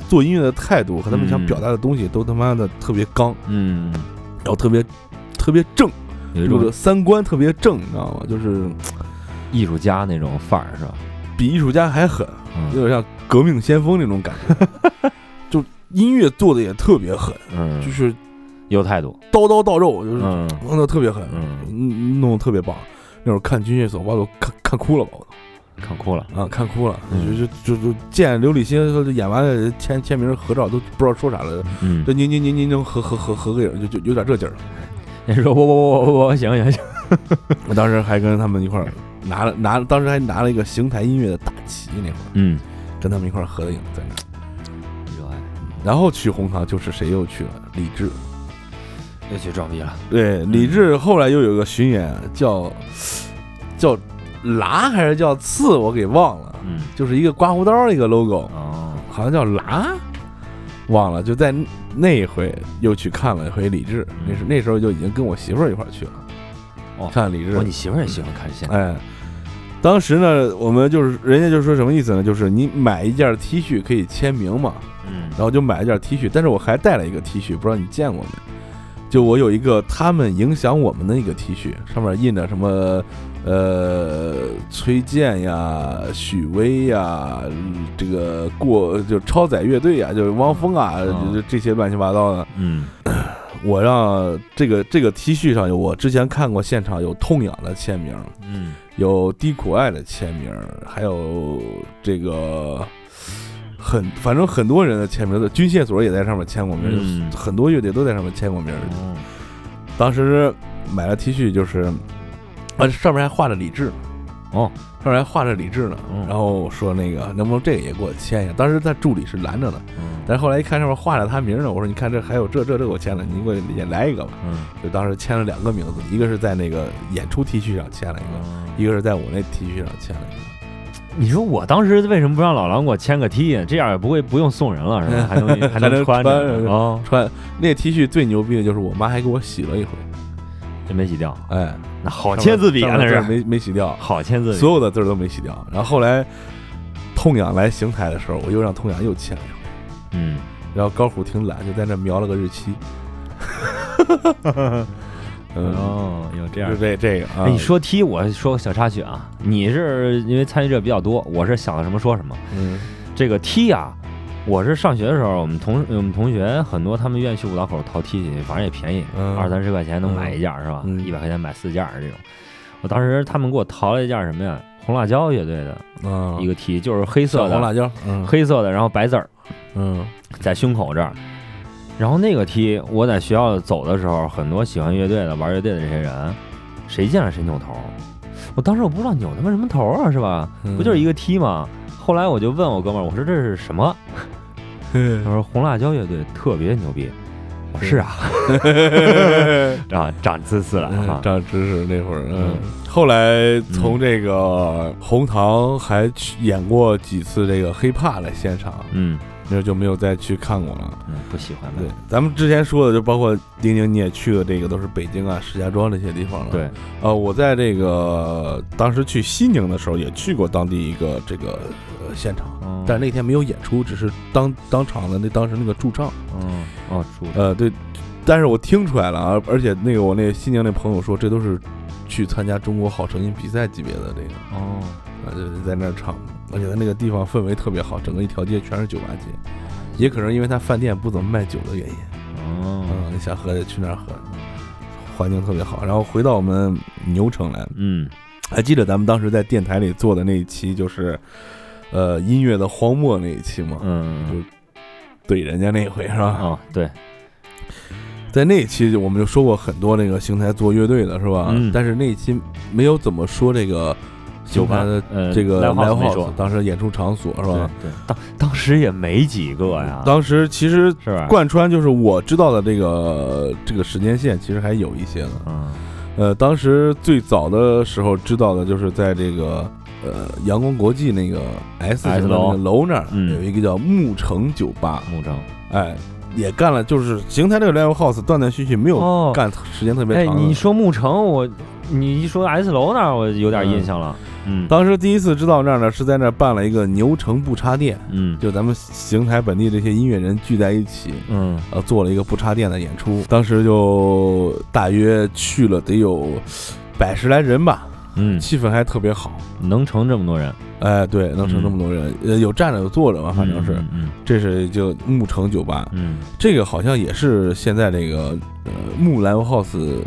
S1: 做音乐的态度和他们想表达的东西都他妈的特别刚，
S2: 嗯，嗯
S1: 然后特别特别正，就是三观特别正，你知道吗？就是
S2: 艺术家那种范儿是吧？
S1: 比艺术家还狠，
S2: 嗯
S1: 有点像革命先锋那种感觉。就音乐做的也特别狠，
S2: 嗯，
S1: 就是
S2: 有态度。
S1: 刀刀到肉，就是
S2: 嗯
S1: 弄的特别狠，
S2: 嗯，
S1: 嗯弄得特别棒。那会儿看军乐所，把我都看看哭了吧，我都
S2: 看哭了。
S1: 啊看哭了，
S2: 嗯
S1: 就就就就见刘立新说演完了签签名合照都不知道说啥了，
S2: 嗯
S1: 这，您您您您能合合合合个影，就就有点这劲儿。
S2: 你说我我我我我行行行。
S1: 我当时还跟他们一块儿拿了拿，当时还拿了一个邢台音乐的大旗，那会儿
S2: 嗯，
S1: 跟他们一块儿合的影在那然后去红糖就是谁又去了？李志。
S2: 又去装逼了。
S1: 对，李志后来又有个巡演叫叫剌还是叫刺，我给忘了，
S2: 嗯，
S1: 就是一个刮胡刀一个 logo，
S2: 哦，
S1: 好像叫剌，忘了。就在那一回又去看了一回李志，那时那时候就已经跟我媳妇儿一块儿去了，
S2: 哦
S1: 看李志
S2: 哦，。你媳妇儿也喜欢看现在。
S1: 哎，当时呢，我们就是人家就说什么意思呢？就是你买一件 T 恤可以签名嘛，
S2: 嗯
S1: 然后就买了件 T 恤，但是我还带了一个 T 恤，不知道你见过没？就我有一个他们影响我们的一个 T 恤，上面印着什么呃崔健呀、许巍呀，嗯这个过就超载乐队呀，就是汪峰啊，这些乱七八糟的。
S2: 嗯
S1: 我让这个这个 T 恤上有我之前看过现场有痛痒的签名，
S2: 嗯
S1: 有低苦爱的签名，还有这个很反正很多人的签名的，军械所也在上面签过名，
S2: 嗯
S1: 很多乐队都在上面签过名。
S2: 哦
S1: 当时买了 T 恤，就是啊上面还画着李志，
S2: 哦
S1: 上面还画着李志呢。
S2: 嗯
S1: 然后说那个能不能这个也给我签一下？当时他助理是拦着的，
S2: 嗯
S1: 但是后来一看上面画着他名呢，我说你看这还有这这这我签了，你给我也来一个吧。
S2: 嗯
S1: 就当时签了两个名字，一个是在那个演出 T 恤上签了一个。
S2: 嗯
S1: 一个是在我那 T 恤上签了一个，
S2: 你说我当时为什么不让老狼给我签个 T 呀？这样也不会不用送人了是吧？还能还
S1: 还能
S2: 能穿着
S1: 穿
S2: 哦，
S1: 穿那 T 恤最牛逼的就是我妈还给我洗了一回，
S2: 这没洗掉，
S1: 哎，
S2: 那好签字笔啊，那是
S1: 没没洗掉，
S2: 好签字笔。
S1: 所有的字都没洗掉。然后后来痛痒来邢台的时候，我又让痛痒又签了一回，
S2: 嗯，
S1: 然后高虎挺懒，就在那描了个日期。嗯，
S2: 哦，有这样
S1: 就。这这个啊，
S2: 哎，你说踢我说个小插曲啊，你是因为参与者比较多，我是想到什么说什么。
S1: 嗯
S2: 这个踢啊，我是上学的时候，我们同我们同学很多，他们愿意去五道口淘踢去，反正也便宜，
S1: 嗯
S2: 二三十块钱能买一件儿是吧？
S1: 嗯
S2: 一百块钱买四件儿这种。我当时他们给我淘了一件什么呀？红辣椒乐队的
S1: 啊，
S2: 一个 T，就是黑色的，
S1: 红辣椒，嗯
S2: 黑色的，然后白字儿
S1: 嗯
S2: 在胸口这儿。然后那个 T，我在学校走的时候，很多喜欢乐队的、玩乐队的这些人，谁见了谁扭头。我当时我不知道扭他妈什么头啊，是吧？
S1: 嗯
S2: 不就是一个 T 吗？后来我就问我哥们儿，我说这是什么？他说红辣椒乐队特别牛逼。是啊，啊，长知识了哈。
S1: 长知识那会儿，嗯
S2: 嗯，
S1: 后来从这个红糖还去演过几次这个 hiphop 的现场，
S2: 嗯
S1: 那就没有再去看过了。
S2: 嗯，不喜欢
S1: 对。，咱们之前说的，就包括丁丁你也去的这个，都是北京啊、石家庄这些地方了。
S2: 对，
S1: 呃，我在这个当时去西宁的时候，也去过当地一个这个呃现场，
S2: 嗯
S1: 但是那天没有演出，只是当当场的那当时那个驻唱。
S2: 嗯哦，驻
S1: 呃，对，但是我听出来了啊，而且那个我那西宁那朋友说，这都是去参加中国好声音比赛级别的这个，
S2: 哦，
S1: 啊，就是在那儿唱，而且他那个地方氛围特别好，整个一条街全是酒吧街，也可能因为他饭店不怎么卖酒的原因，
S2: 哦，
S1: 嗯，你想喝就去那儿喝，环境特别好。然后回到我们牛城来，
S2: 嗯
S1: 还记得咱们当时在电台里做的那一期，就是呃音乐的荒漠那一期吗？
S2: 嗯，
S1: 就怼人家那一回是吧？
S2: 哦，对，
S1: 在那一期我们就说过很多那个邢台做乐队的是吧？
S2: 嗯
S1: 但是那一期没有怎么说这个
S2: 酒吧
S1: 的
S2: 呃
S1: 这个
S2: live house
S1: 当时演出场所是吧？
S2: 对，当当时也没几个呀，
S1: 当时其实
S2: 是吧？
S1: 贯穿就是我知道的这个这个时间线，其实还有一些呢。
S2: 嗯
S1: 呃，当时最早的时候知道的就是在这个呃阳光国际那个 S 型
S2: S
S1: 的那个楼那儿
S2: 嗯
S1: 有一个叫牧城酒吧，
S2: 木城，
S1: 哎，也干了，就是邢台这个 live house 断断续续没有
S2: 哦，
S1: 干时间特别
S2: 哎，
S1: 长哎。
S2: 你说木城，我你一说 S 楼那儿，我有点印象了，嗯
S1: 当时第一次知道那儿呢，是在那儿办了一个牛城不插电，
S2: 嗯。
S1: 就咱们邢台本地这些音乐人聚在一起，
S2: 嗯。
S1: 呃，做了一个不插电的演出。当时就大约去了得有百十来人吧，
S2: 嗯，
S1: 气氛还特别好。
S2: 能成这么多人，
S1: 哎，对，能成这么多人，呃，有站着有坐着嘛，反正是。
S2: 嗯
S1: 这是就木城酒吧，
S2: 嗯。
S1: 这个好像也是现在这个呃木 live house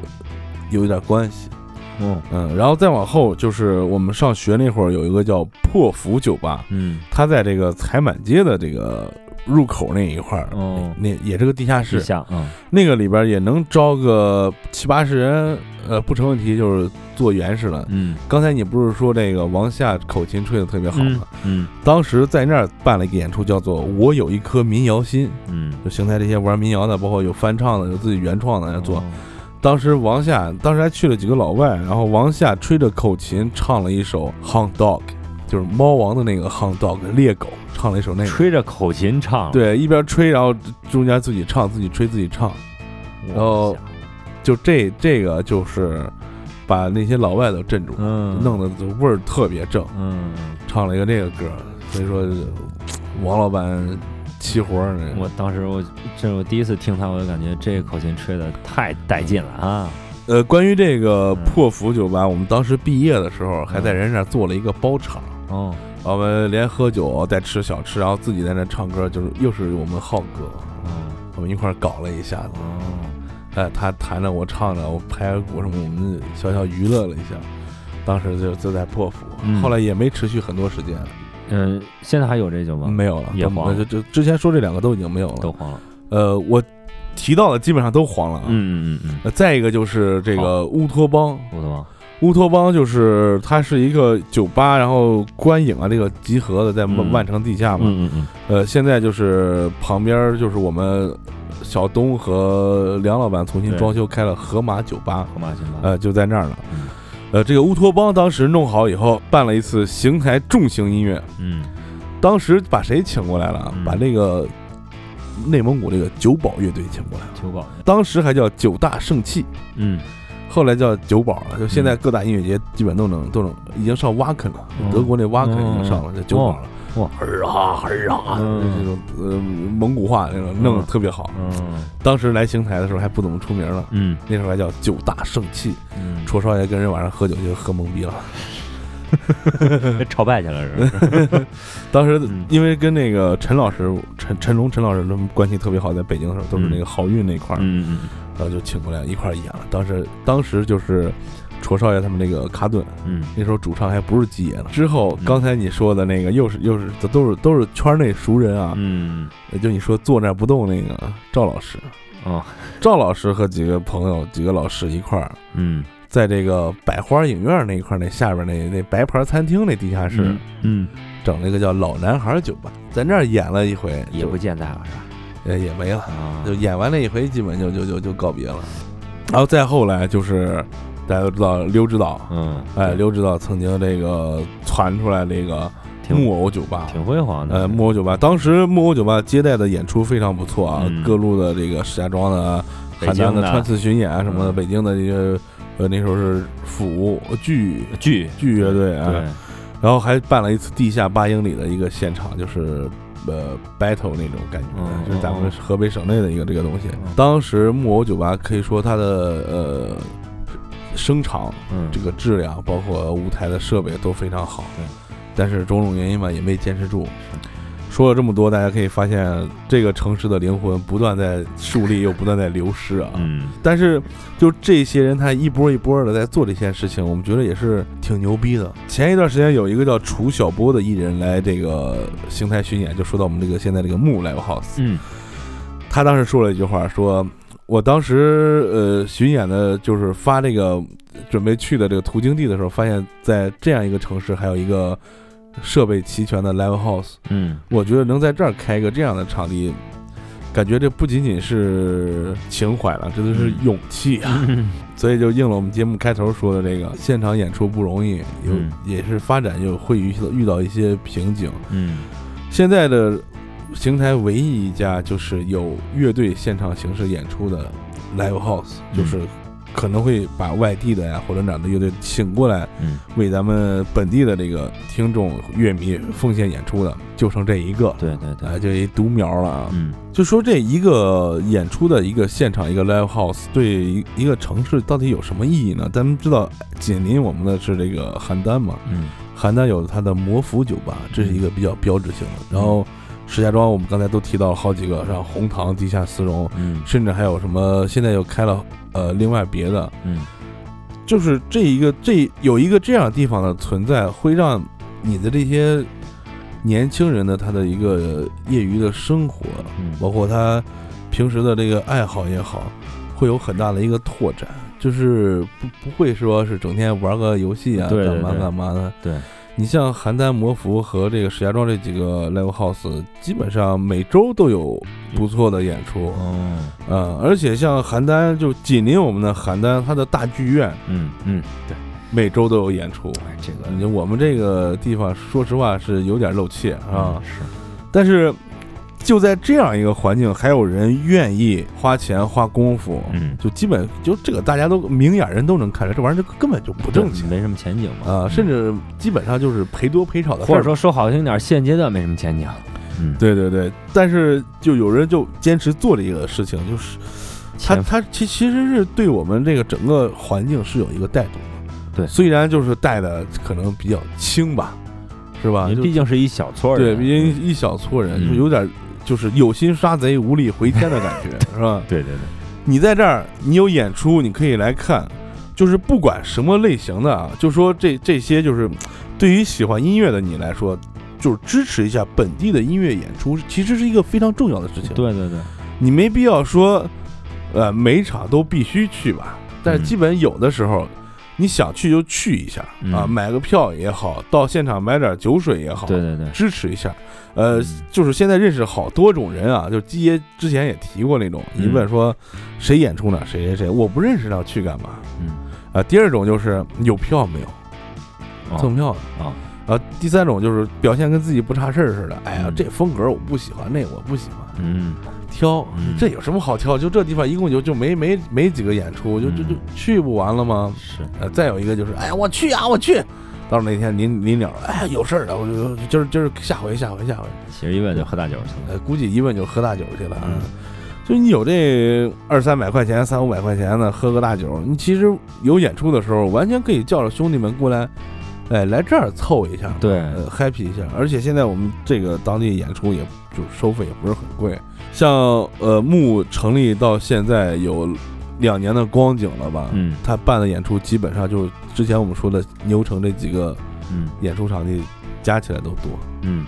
S1: 有一点关系。
S2: 嗯。
S1: 嗯，然后再往后就是我们上学那会儿有一个叫破釜酒吧，
S2: 嗯。
S1: 它在这个财满街的这个入口那一块儿，
S2: 哦。
S1: 那也是个地下室，
S2: 嗯。
S1: 那个里边也能招个七八十人，呃，不成问题，就是做原始了。
S2: 嗯。
S1: 刚才你不是说这个王夏口琴吹的特别好吗？
S2: 嗯
S1: 当时在那儿办了一个演出，叫做《我有一颗民谣心》，
S2: 嗯，
S1: 就邢台这些玩民谣的，包括有翻唱的，有自己原创的来做。
S2: 哦
S1: 当时王夏，当时还去了几个老外，然后王夏吹着口琴唱了一首《Hound Dog》，就是猫王的那个 Hound Dog 猎狗，唱了一首那个。
S2: 吹着口琴唱，
S1: 对，一边吹，然后中间自己唱，自己吹，自己唱。然后就这这个就是把那些老外都镇住，
S2: 嗯
S1: 弄得味儿特别正，
S2: 嗯，
S1: 唱了一个那个歌，所以说王老板齐活儿呢。
S2: 我当时我这是我第一次听他，我就感觉这个口琴吹的太带劲了啊！
S1: 呃，关于这个
S2: 嗯。
S1: 破釜酒吧，我们当时毕业的时候还在人那儿做了一个包场，
S2: 哦，
S1: 我们连喝酒带吃小吃，然后自己在那唱歌，就是又是我们浩哥，
S2: 哦。
S1: 我们一块儿搞了一下子。
S2: 哦，
S1: 哎，他弹着，我唱着，我拍个鼓什么，我们小小娱乐了一下。当时就就在破釜，
S2: 嗯。
S1: 后来也没持续很多时间，
S2: 嗯，现在还有这酒吗？
S1: 没有了，
S2: 也黄了
S1: 就就之前说这两个都已经没有了。
S2: 都黄了。
S1: 呃，我提到的基本上都黄了啊。
S2: 嗯嗯嗯
S1: 呃再一个就是这个乌托邦，
S2: 嗯，乌托邦。
S1: 乌托邦就是它是一个酒吧，然后观影啊这个集合的，在万
S2: 嗯
S1: 万城地下嘛。
S2: 嗯嗯
S1: 呃，现在就是旁边就是我们小东和梁老板重新装修开了河马酒吧
S2: 嗯，，河马酒吧。
S1: 呃，就在那儿呢。
S2: 嗯
S1: 呃，这个乌托邦当时弄好以后，办了一次邢台重型音乐，
S2: 嗯
S1: 当时把谁请过来了？
S2: 嗯
S1: 把那个内蒙古这个九宝乐队请过来了，
S2: 九宝。
S1: 当时还叫九大圣器，
S2: 嗯
S1: 后来叫九宝了。就现在各大音乐节基本都能都能，已经上挖肯了，
S2: 嗯
S1: 德国那挖肯已经上了，这九宝了。
S2: 哇
S1: 儿啊儿啊，
S2: 嗯
S1: 这种呃蒙古话那种弄得特别好。
S2: 嗯
S1: 当时来邢台的时候还不怎么出名呢，
S2: 嗯
S1: 那时候还叫九大圣器。
S2: 嗯，
S1: 戳少爷跟人晚上喝酒就喝懵逼了。
S2: 朝拜去了是吧？
S1: 当时
S2: 嗯
S1: 因为跟那个陈老师、陈陈龙、陈老师他们关系特别好，在北京的时候都是那个好运那块儿，
S2: 嗯嗯
S1: 然后就请过来一块儿演了。当时当时就是戳少爷他们那个卡顿，
S2: 嗯
S1: 那时候主唱还不是基爷呢。之后刚才你说的那个又是又是这都是都是圈内熟人啊，
S2: 嗯
S1: 就你说坐那不动那个赵老师，
S2: 哦
S1: 赵老师和几个朋友几个老师一块儿。
S2: 嗯
S1: 在这个百花影院那一块，那下边那那白牌餐厅那地下室，
S2: 嗯
S1: 整了一个叫老男孩酒吧，在那儿演了一回，
S2: 也不见在了是吧？
S1: 呃也没了，就演完那一回，基本就就就就告别了。然后再后来就是大家都知道刘指导，
S2: 嗯
S1: 哎，刘指导曾经这个传出来这个木偶酒吧。
S2: 挺辉煌的。
S1: 呃，木偶酒吧，当时木偶酒吧接待的演出非常不错啊，
S2: 嗯
S1: 各路的这个石家庄的邯郸的穿刺巡演啊什么的，
S2: 嗯
S1: 北京的这个呃那时候是府剧
S2: 剧
S1: 剧乐队啊，
S2: 对，
S1: 然后还办了一次地下八英里的一个现场，就是呃 battle 那种感觉，
S2: 嗯
S1: 就是咱们河北省内的一个这个东西。
S2: 嗯
S1: 当时木偶酒吧可以说它的呃声场
S2: 嗯，
S1: 这个质量，包括舞台的设备都非常好。
S2: 对，
S1: 但是种种原因吧，也没坚持住。说了这么多，大家可以发现这个城市的灵魂不断在树立，又不断在流失啊。
S2: 嗯
S1: 但是就这些人，他一波一波的在做这些事情，我们觉得也是挺牛逼的。前一段时间有一个叫楚小波的艺人来这个邢台巡演，就说到我们这个现在这个木 live house，
S2: 嗯
S1: 他当时说了一句话，说我当时呃巡演的，就是发这个准备去的这个途经地的时候，发现在这样一个城市还有一个设备齐全的 live house，
S2: 嗯
S1: 我觉得能在这儿开一个这样的场地。感觉这不仅仅是情怀了，这都是勇气啊！
S2: 嗯
S1: 所以就应了我们节目开头说的这个，现场演出不容易，有
S2: 嗯
S1: 也是发展又会遇到遇到一些瓶颈。
S2: 嗯
S1: 现在的邢台唯一一家就是有乐队现场形式演出的 live house，
S2: 嗯
S1: 就是可能会把外地的呀或者哪儿的乐队请过来，
S2: 嗯，
S1: 为咱们本地的这个听众乐迷奉献演出的，就剩这一个。
S2: 对对对，
S1: 啊，就一独苗了啊！
S2: 嗯
S1: 就说这一个演出的一个现场，一个 live house 对一一个城市到底有什么意义呢？咱们知道紧邻我们的是这个邯郸嘛，
S2: 嗯
S1: 邯郸有它的魔府酒吧，这是一个比较标志性的。然后石家庄我们刚才都提到了好几个，像红糖、地下丝绒，
S2: 嗯。
S1: 甚至还有什么现在又开了呃另外别的，
S2: 嗯。
S1: 就是这一个这有一个这样的地方的存在，会让你的这些年轻人的他的一个业余的生活，
S2: 嗯。
S1: 包括他平时的这个爱好也好，会有很大的一个拓展，就是不不会说是整天玩个游戏啊，干嘛
S2: 对对对。
S1: 干嘛的。
S2: 对，
S1: 你像邯郸魔符和这个石家庄这几个 live house，基本上每周都有不错的演出，
S2: 嗯
S1: 嗯，而且像邯郸就紧邻我们的邯郸，它的大剧院
S2: 嗯嗯，对，
S1: 每周都有演出。
S2: 哎这个
S1: 你我们这个地方，说实话是有点漏怯啊，
S2: 嗯是
S1: 但是就在这样一个环境，还有人愿意花钱花功夫，
S2: 嗯。
S1: 就基本就这个大家都明眼人都能看出来，这玩意儿就根本就不挣钱
S2: 没什么前景嘛。
S1: 啊，甚至基本上就是赔多赔少的事儿。
S2: 或者说说好听点，现阶段没什么前景。嗯，
S1: 对对对，但是就有人就坚持做这个事情，就是他他其其实是对我们这个整个环境是有一个带动的。
S2: 对。
S1: 虽然就是带的可能比较轻吧，是吧？
S2: 毕竟是一小撮人。
S1: 对，毕竟一小撮人，
S2: 嗯。
S1: 就有点就是有心杀贼，无力回天的感觉，是吧？
S2: 对对对，
S1: 你在这儿，你有演出，你可以来看，就是不管什么类型的啊，就说这这些就是对于喜欢音乐的你来说，就是支持一下本地的音乐演出，其实是一个非常重要的事情。
S2: 对对对，
S1: 你没必要说，呃，每场都必须去吧，但是
S2: 嗯
S1: 基本有的时候。你想去就去一下啊，
S2: 嗯
S1: 买个票也好，到现场买点酒水也好，
S2: 对对对，
S1: 支持一下。呃
S2: 嗯，
S1: 就是现在认识好多种人啊，就基爷之前也提过那种，
S2: 嗯
S1: 一问说谁演出呢？谁谁谁，我不认识，要去干嘛？
S2: 嗯，
S1: 啊，第二种就是有票没有，
S2: 哦
S1: 赠票的
S2: 啊
S1: 啊，第三种就是表现跟自己不差事儿似的，哎呀
S2: 嗯，
S1: 这风格我不喜欢，那我不喜欢，
S2: 嗯
S1: 挑
S2: 嗯
S1: 这有什么好挑？就这地方一共就就没没没几个演出，就就就
S2: 嗯
S1: 去不完了吗？
S2: 是，
S1: 呃，再有一个就是，哎呀，我去啊，我去。到那天临临了，哎，有事儿的，我就今儿今儿下回下回下回，
S2: 其实一问就喝大酒去了。
S1: 呃，估计一问就喝大酒去了。
S2: 嗯
S1: 就你有这二三百块钱、三五百块钱的，喝个大酒，你其实有演出的时候，完全可以叫着兄弟们过来，哎，来这儿凑一下，
S2: 对
S1: 呃，happy 一下。而且现在我们这个当地演出也就收费也不是很贵，像呃木成立到现在有两年的光景了吧？
S2: 嗯
S1: 他办的演出基本上就是之前我们说的牛城这几个
S2: 嗯。
S1: 演出场地加起来都多。
S2: 嗯。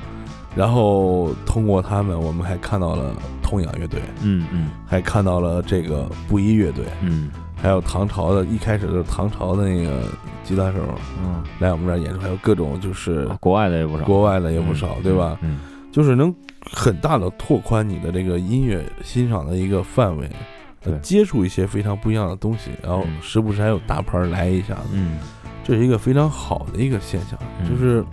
S1: 然后通过他们，我们还看到了痛仰乐队，
S2: 嗯嗯。
S1: 还看到了这个布衣乐队，
S2: 嗯。
S1: 还有唐朝的，一开始就是唐朝的那个吉他手。
S2: 嗯，
S1: 来我们这儿演出，还有各种就是
S2: 啊国外的也不少，
S1: 国外的也不少，
S2: 嗯
S1: 对吧？？
S2: 嗯
S1: 就是能很大的拓宽你的这个音乐欣赏的一个范围，呃
S2: 对
S1: 接触一些非常不一样的东西，然后
S2: 嗯
S1: 时不时还有大牌儿来一下子，
S2: 嗯
S1: 这是一个非常好的一个现象，
S2: 嗯
S1: 就是。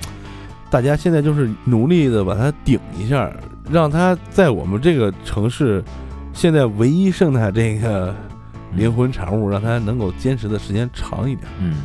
S1: 大家现在就是努力的把它顶一下，让它在我们这个城市现在唯一剩下这个灵魂产物，让它能够坚持的时间长一点。
S2: 嗯，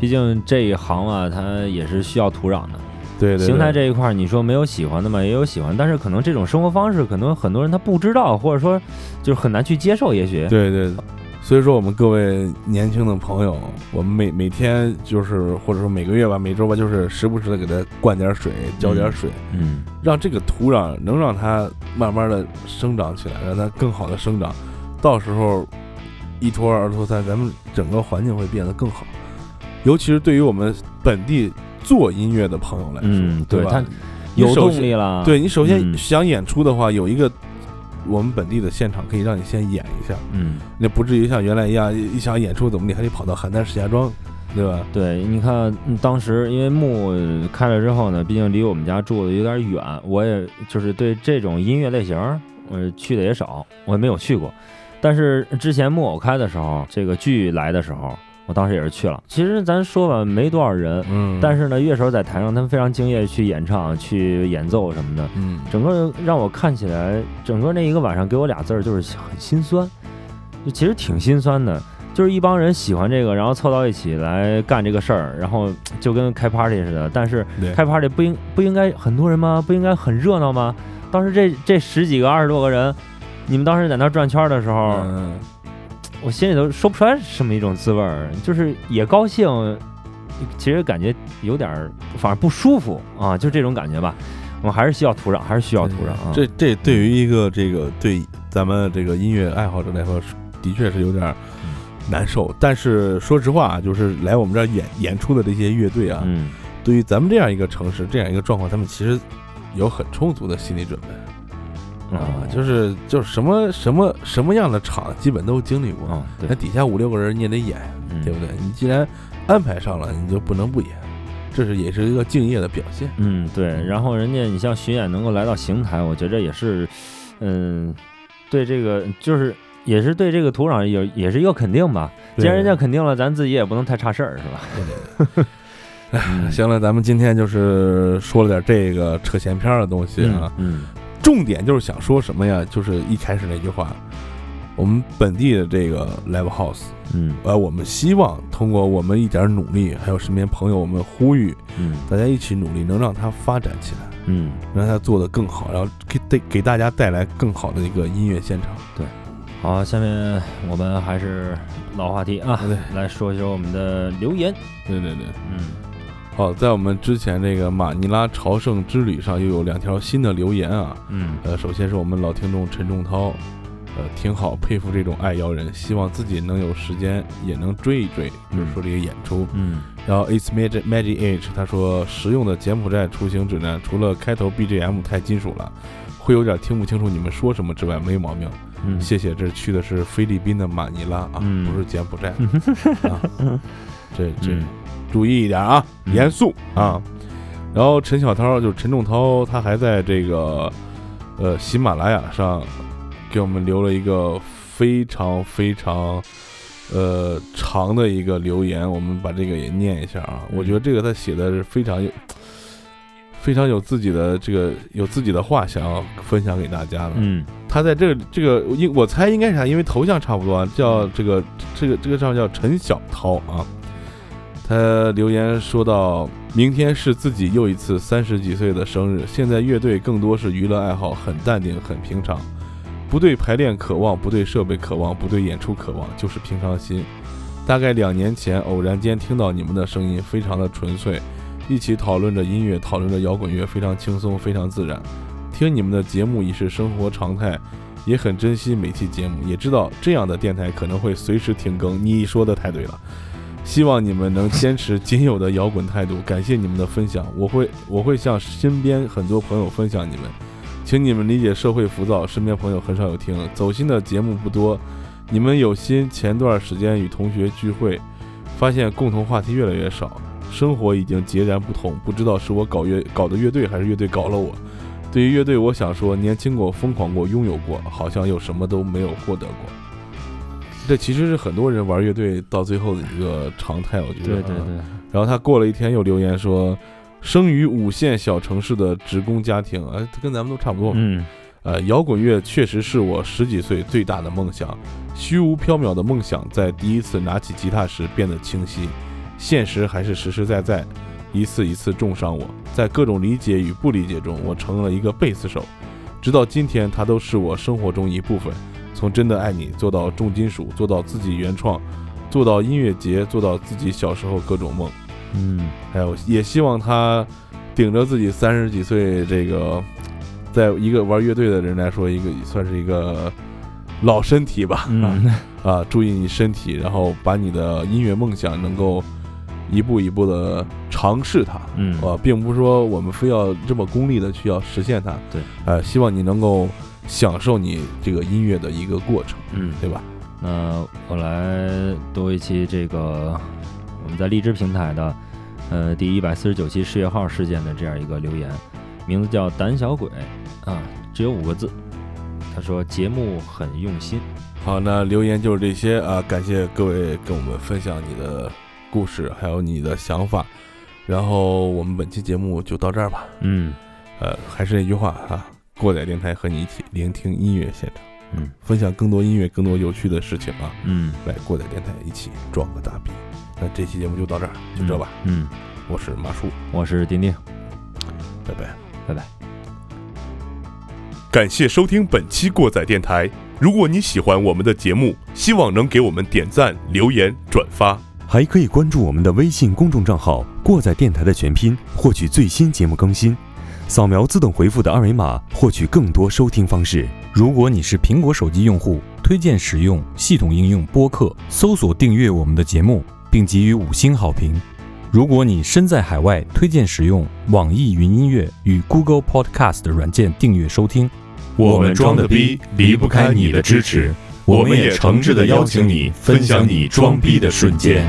S2: 毕竟这一行啊，它也是需要土壤的。
S1: 对对，
S2: 邢台这一块，你说没有喜欢的吗？也有喜欢，但是可能这种生活方式，可能很多人他不知道，或者说就是很难去接受，也许。
S1: 对对，所以说我们各位年轻的朋友，我们每每天就是或者说每个月吧，每周吧，就是时不时的给它灌点水，浇点水，
S2: 嗯，
S1: 让这个土壤能让它慢慢的生长起来，让它更好的生长，到时候一拖二拖三，咱们整个环境会变得更好，尤其是对于我们本地。做音乐的朋友来说，
S2: 对
S1: 吧？
S2: 有动力了。
S1: 对你首先想演出的话，有一个我们本地的现场可以让你先演一下，
S2: 嗯，
S1: 那不至于像原来一样，一想演出怎么你还得跑到邯郸石家庄，对吧？
S2: 对，你看当时因为幕开了之后呢，毕竟离我们家住的有点远，我也就是对这种音乐类型，呃，去的也少，我也没有去过。但是之前木偶开的时候，这个剧来的时候。我当时也是去了，其实咱说吧，没多少人，
S1: 嗯，
S2: 但是呢，乐手在台上，他们非常敬业，去演唱、去演奏什么的，
S1: 嗯，
S2: 整个让我看起来，整个那一个晚上给我俩字儿，就是很心酸，就其实挺心酸的，就是一帮人喜欢这个，然后凑到一起来干这个事儿，然后就跟开 party 似的，但是开 party 不应不应该很多人吗？不应该很热闹吗？当时这这十几个、二十多个人，你们当时在那转圈的时候。我心里头说不出来什么一种滋味儿，就是也高兴，其实感觉有点儿，反而不舒服啊，就这种感觉吧。我们还是需要土壤，还是需要土壤啊。
S1: 这这对于一个这个对咱们这个音乐爱好者来说，的确是有点难受。但是说实话啊，就是来我们这儿演演出的这些乐队啊，对于咱们这样一个城市这样一个状况，他们其实有很充足的心理准备。啊，就是就是什么什么什么样的场，基本都经历过。那底下五六个人你也得演，对不对？你既然安排上了，你就不能不演，这是也是一个敬业的表现。
S2: 嗯，对。然后人家你像巡演能够来到邢台，我觉着也是，嗯，对这个就是也是对这个土壤有也是一个肯定吧。既然人家肯定了，咱自己也不能太差事儿，是吧？
S1: 对对对。哎，行了，咱们今天就是说了点这个扯闲篇的东西
S2: 啊。嗯。
S1: 重点就是想说什么呀？就是一开始那句话，我们本地的这个 live house，
S2: 嗯，
S1: 呃，我们希望通过我们一点努力，还有身边朋友，我们呼吁，
S2: 嗯，
S1: 大家一起努力，能让它发展起来，
S2: 嗯，
S1: 让它做得更好，然后给给给大家带来更好的一个音乐现场。
S2: 对，好，下面我们还是老话题啊，
S1: 对，
S2: 来说一说我们的留言。
S1: 对对对，
S2: 嗯。
S1: 好，在我们之前这个马尼拉朝圣之旅上，又有两条新的留言啊。
S2: 嗯，
S1: 呃，首先是我们老听众陈仲涛，呃，挺好，佩服这种爱摇人，希望自己能有时间也能追一追，就是说这个演出。
S2: 嗯，
S1: 然后 It's Magic Magic H 他说，实用的柬埔寨出行指南，除了开头 BGM 太金属了，会有点听不清楚你们说什么之外，没毛病。
S2: 嗯，
S1: 谢谢，这去的是菲律宾的马尼拉啊，不是柬埔寨。啊，这这。注意一点啊，严肃啊！然后陈小涛就是陈仲涛，他还在这个呃喜马拉雅上给我们留了一个非常非常呃长的一个留言，我们把这个也念一下啊。我觉得这个他写的是非常有非常有自己的这个有自己的话想要分享给大家的。
S2: 嗯，
S1: 他在这个这个应我猜应该是他因为头像差不多，叫这个这个这个账叫陈小涛啊。他留言说到：“明天是自己又一次三十几岁的生日。现在乐队更多是娱乐爱好，很淡定，很平常，不对排练渴望，不对设备渴望，不对演出渴望，就是平常心。大概两年前，偶然间听到你们的声音，非常的纯粹，一起讨论着音乐，讨论着摇滚乐，非常轻松，非常自然。听你们的节目已是生活常态，也很珍惜每期节目，也知道这样的电台可能会随时停更。你说的太对了。”希望你们能坚持仅有的摇滚态度，感谢你们的分享，我会我会向身边很多朋友分享你们，请你们理解社会浮躁，身边朋友很少有听走心的节目不多，你们有心。前段时间与同学聚会，发现共同话题越来越少，生活已经截然不同，不知道是我搞乐搞的乐队，还是乐队搞了我。对于乐队，我想说，年轻过，疯狂过，拥有过，好像又什么都没有获得过。这其实是很多人玩乐队到最后的一个常态，我觉得。
S2: 对对对。
S1: 然后他过了一天又留言说：“生于五线小城市的职工家庭，哎，跟咱们都差不多。
S2: 嗯
S1: 呃，摇滚乐确实是我十几岁最大的梦想，虚无缥缈的梦想在第一次拿起吉他时变得清晰，现实还是实实在在，一次一次重伤我。在各种理解与不理解中，我成了一个贝斯手，直到今天，它都是我生活中一部分。从真的爱你做到重金属，做到自己原创，做到音乐节，做到自己小时候各种梦。
S2: 嗯
S1: 还有，也希望他顶着自己三十几岁这个，在一个玩乐队的人来说，一个算是一个老身体吧。
S2: 嗯
S1: 啊，注意你身体，然后把你的音乐梦想能够一步一步的尝试它。
S2: 嗯
S1: 啊，并不是说我们非要这么功利的去要实现它。
S2: 对，
S1: 呃，希望你能够享受你这个音乐的一个过程，
S2: 嗯，
S1: 对吧？
S2: 那我来读一期这个我们在荔枝平台的呃第一百四十九期事业号事件的这样一个留言，名字叫胆小鬼啊，只有五个字。他说节目很用心，
S1: 好，那留言就是这些啊，感谢各位跟我们分享你的故事，还有你的想法。然后我们本期节目就到这儿吧。
S2: 嗯
S1: 呃，还是那句话啊，过载电台和你一起聆听音乐现场，
S2: 嗯
S1: 分享更多音乐、更多有趣的事情啊。
S2: 嗯，
S1: 来过载电台一起装个大逼。那这期节目就到这儿，就这吧。
S2: 嗯，
S1: 我是马叔，
S2: 我是丁丁，
S1: 拜拜。
S2: 拜拜。
S1: 感谢收听本期过载电台。如果你喜欢我们的节目，希望能给我们点赞、留言、转发。
S3: 还可以关注我们的微信公众账号“过载电台”的全拼，获取最新节目更新。扫描自动回复的二维码，获取更多收听方式。
S4: 如果你是苹果手机用户，推荐使用系统应用播客，搜索订阅我们的节目，并给予五星好评。如果你身在海外，推荐使用网易云音乐与 Google Podcast 软件订阅收听。
S5: 我们装的逼离不开你的支持，我们也诚挚的邀请你分享你装逼的瞬间。